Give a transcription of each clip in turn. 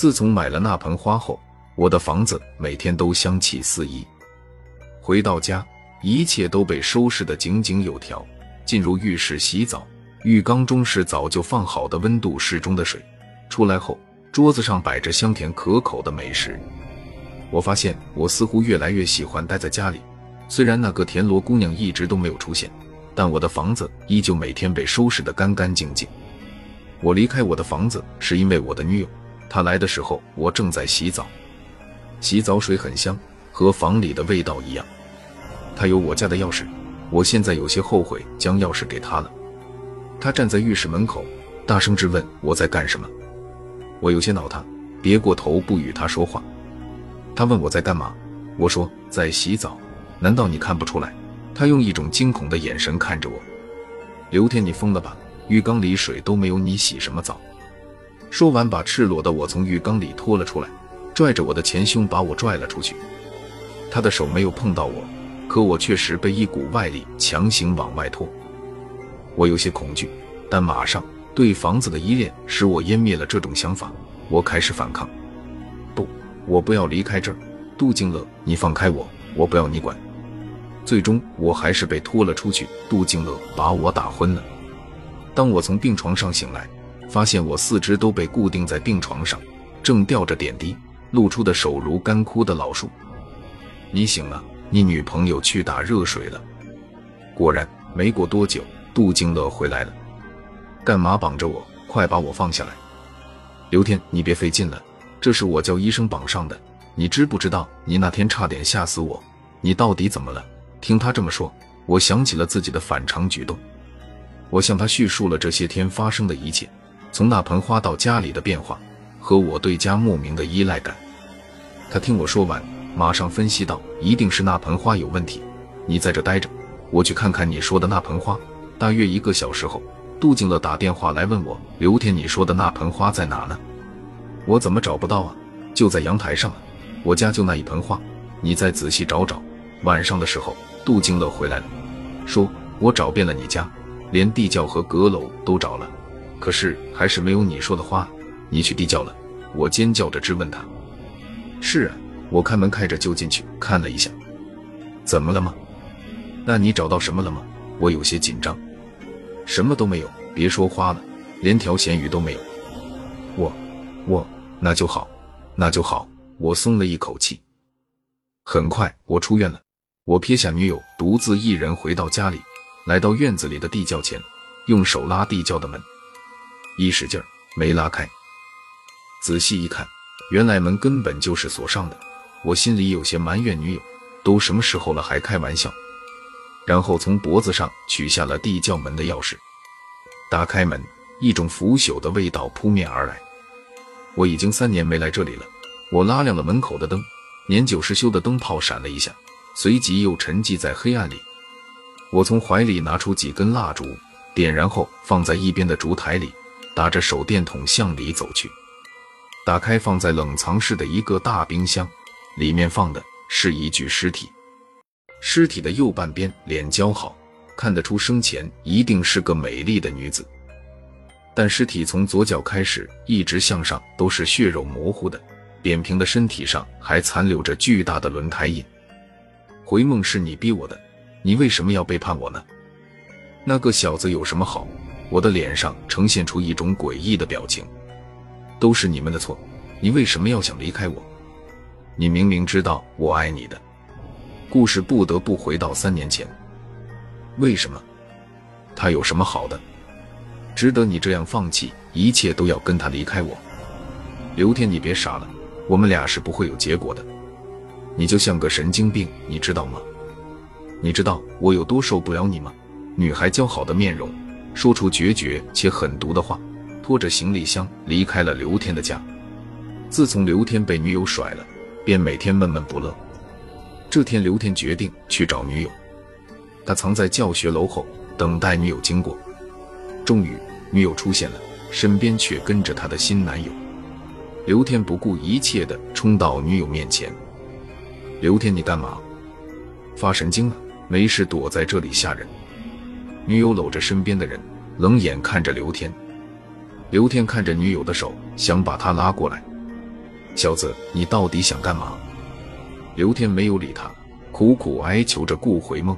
自从买了那盆花后，我的房子每天都香气四溢。回到家，一切都被收拾得井井有条。进入浴室洗澡，浴缸中是早就放好的温度适中的水。出来后，桌子上摆着香甜可口的美食。我发现我似乎越来越喜欢待在家里。虽然那个田螺姑娘一直都没有出现，但我的房子依旧每天被收拾得干干净净。我离开我的房子是因为我的女友，他来的时候我正在洗澡，洗澡水很香，和房里的味道一样。他有我家的钥匙。我现在有些后悔将钥匙给他了。他站在浴室门口，大声质问我在干什么。我有些恼他，别过头不与他说话。他问我在干嘛，我说在洗澡。难道你看不出来？他用一种惊恐的眼神看着我。刘天，你疯了吧？浴缸里水都没有，你洗什么澡？说完，把赤裸的我从浴缸里拖了出来，拽着我的前胸把我拽了出去。他的手没有碰到我。可我确实被一股外力强行往外拖，我有些恐惧，但马上对房子的依恋使我湮灭了这种想法。我开始反抗，不，我不要离开这儿。杜静乐，你放开我，我不要你管。最终，我还是被拖了出去。杜静乐把我打昏了。当我从病床上醒来，发现我四肢都被固定在病床上，正吊着点滴，露出的手如干枯的老树。你醒了。你女朋友去打热水了。果然，没过多久，杜静乐回来了。干嘛绑着我？快把我放下来！刘天，你别费劲了，这是我叫医生绑上的。你知不知道，你那天差点吓死我？你到底怎么了？听他这么说，我想起了自己的反常举动。我向他叙述了这些天发生的一切，从那盆花到家里的变化，和我对家莫名的依赖感。他听我说完。马上分析道：“一定是那盆花有问题，你在这待着，我去看看你说的那盆花。”大约一个小时后，杜静乐打电话来问我：“刘天，你说的那盆花在哪呢？我怎么找不到啊？就在阳台上啊！我家就那一盆花，你再仔细找找。”晚上的时候，杜静乐回来了，说：“我找遍了你家，连地窖和阁楼都找了，可是还是没有你说的花。你去地窖了？”我尖叫着质问他：“是啊。”我开门开着就进去看了一下，怎么了吗？那你找到什么了吗？我有些紧张。什么都没有，别说花了，连条咸鱼都没有。我，我，那就好，那就好。我松了一口气。很快我出院了，我撇下女友，独自一人回到家里，来到院子里的地窖前，用手拉地窖的门，一使劲儿没拉开。仔细一看，原来门根本就是锁上的。我心里有些埋怨女友，都什么时候了还开玩笑。然后从脖子上取下了地窖门的钥匙，打开门，一种腐朽的味道扑面而来。我已经三年没来这里了。我拉亮了门口的灯，年久失修的灯泡闪了一下，随即又沉寂在黑暗里。我从怀里拿出几根蜡烛，点燃后放在一边的烛台里，打着手电筒向里走去，打开放在冷藏室的一个大冰箱。里面放的是一具尸体，尸体的右半边脸姣好，看得出生前一定是个美丽的女子。但尸体从左脚开始一直向上都是血肉模糊的，扁平的身体上还残留着巨大的轮胎印。回梦是你逼我的，你为什么要背叛我呢？那个小子有什么好？我的脸上呈现出一种诡异的表情。都是你们的错，你为什么要想离开我？你明明知道我爱你的，故事不得不回到三年前。为什么？他有什么好的，值得你这样放弃一切都要跟他离开我？刘天，你别傻了，我们俩是不会有结果的。你就像个神经病，你知道吗？你知道我有多受不了你吗？女孩姣好的面容，说出决绝且狠毒的话，拖着行李箱离开了刘天的家。自从刘天被女友甩了。便每天闷闷不乐。这天，刘天决定去找女友。他藏在教学楼后，等待女友经过。终于，女友出现了，身边却跟着他的新男友。刘天不顾一切地冲到女友面前：“刘天，你干嘛？发神经了？没事躲在这里吓人？”女友搂着身边的人，冷眼看着刘天。刘天看着女友的手，想把她拉过来。小子，你到底想干嘛？”刘天没有理他，苦苦哀求着顾回梦：“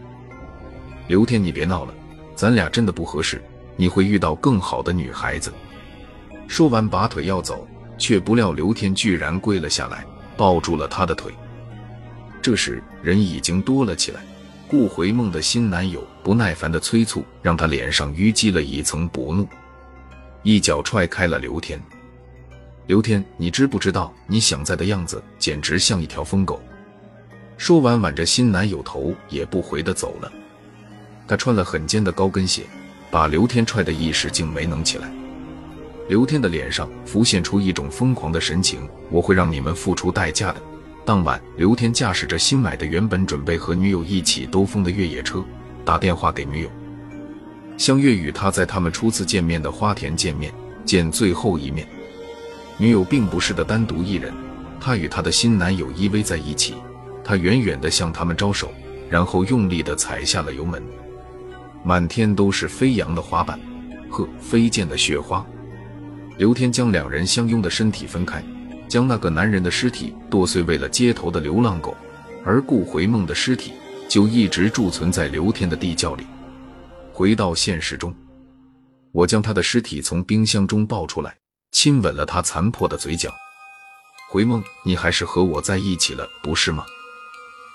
刘天，你别闹了，咱俩真的不合适，你会遇到更好的女孩子。”说完，拔腿要走，却不料刘天居然跪了下来，抱住了他的腿。这时人已经多了起来，顾回梦的新男友不耐烦的催促，让他脸上淤积了一层薄怒，一脚踹开了刘天。刘天，你知不知道你想在的样子简直像一条疯狗？说完，挽着新男友头也不回的走了。他穿了很尖的高跟鞋，把刘天踹得一时竟没能起来。刘天的脸上浮现出一种疯狂的神情，我会让你们付出代价的。当晚，刘天驾驶着新买的、原本准备和女友一起兜风的越野车，打电话给女友，相约与他在他们初次见面的花田见面，见最后一面。女友并不是的单独一人，她与她的新男友依偎在一起，他远远地向他们招手，然后用力地踩下了油门。满天都是飞扬的花瓣，和，飞溅的雪花。刘天将两人相拥的身体分开，将那个男人的尸体剁碎喂了街头的流浪狗，而顾回梦的尸体就一直贮存在刘天的地窖里。回到现实中，我将他的尸体从冰箱中抱出来，亲吻了他残破的嘴角。回梦，你还是和我在一起了，不是吗？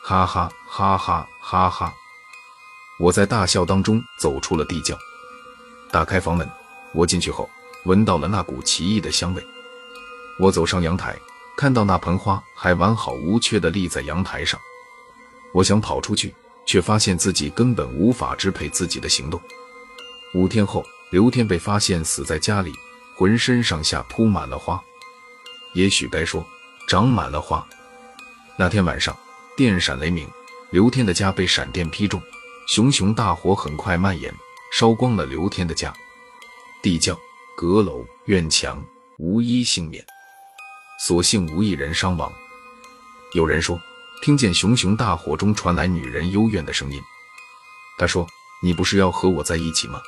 哈哈哈哈哈哈！我在大笑当中走出了地窖，打开房门，我进去后。闻到了那股奇异的香味，我走上阳台，看到那盆花还完好无缺地立在阳台上。我想跑出去，却发现自己根本无法支配自己的行动。五天后，刘天被发现死在家里，浑身上下铺满了花，也许该说长满了花。那天晚上，电闪雷鸣，刘天的家被闪电劈中，熊熊大火很快蔓延，烧光了刘天的家，地窖。阁楼、院墙无一幸免，所幸无一人伤亡。有人说，听见熊熊大火中传来女人幽怨的声音。他说：“你不是要和我在一起吗？”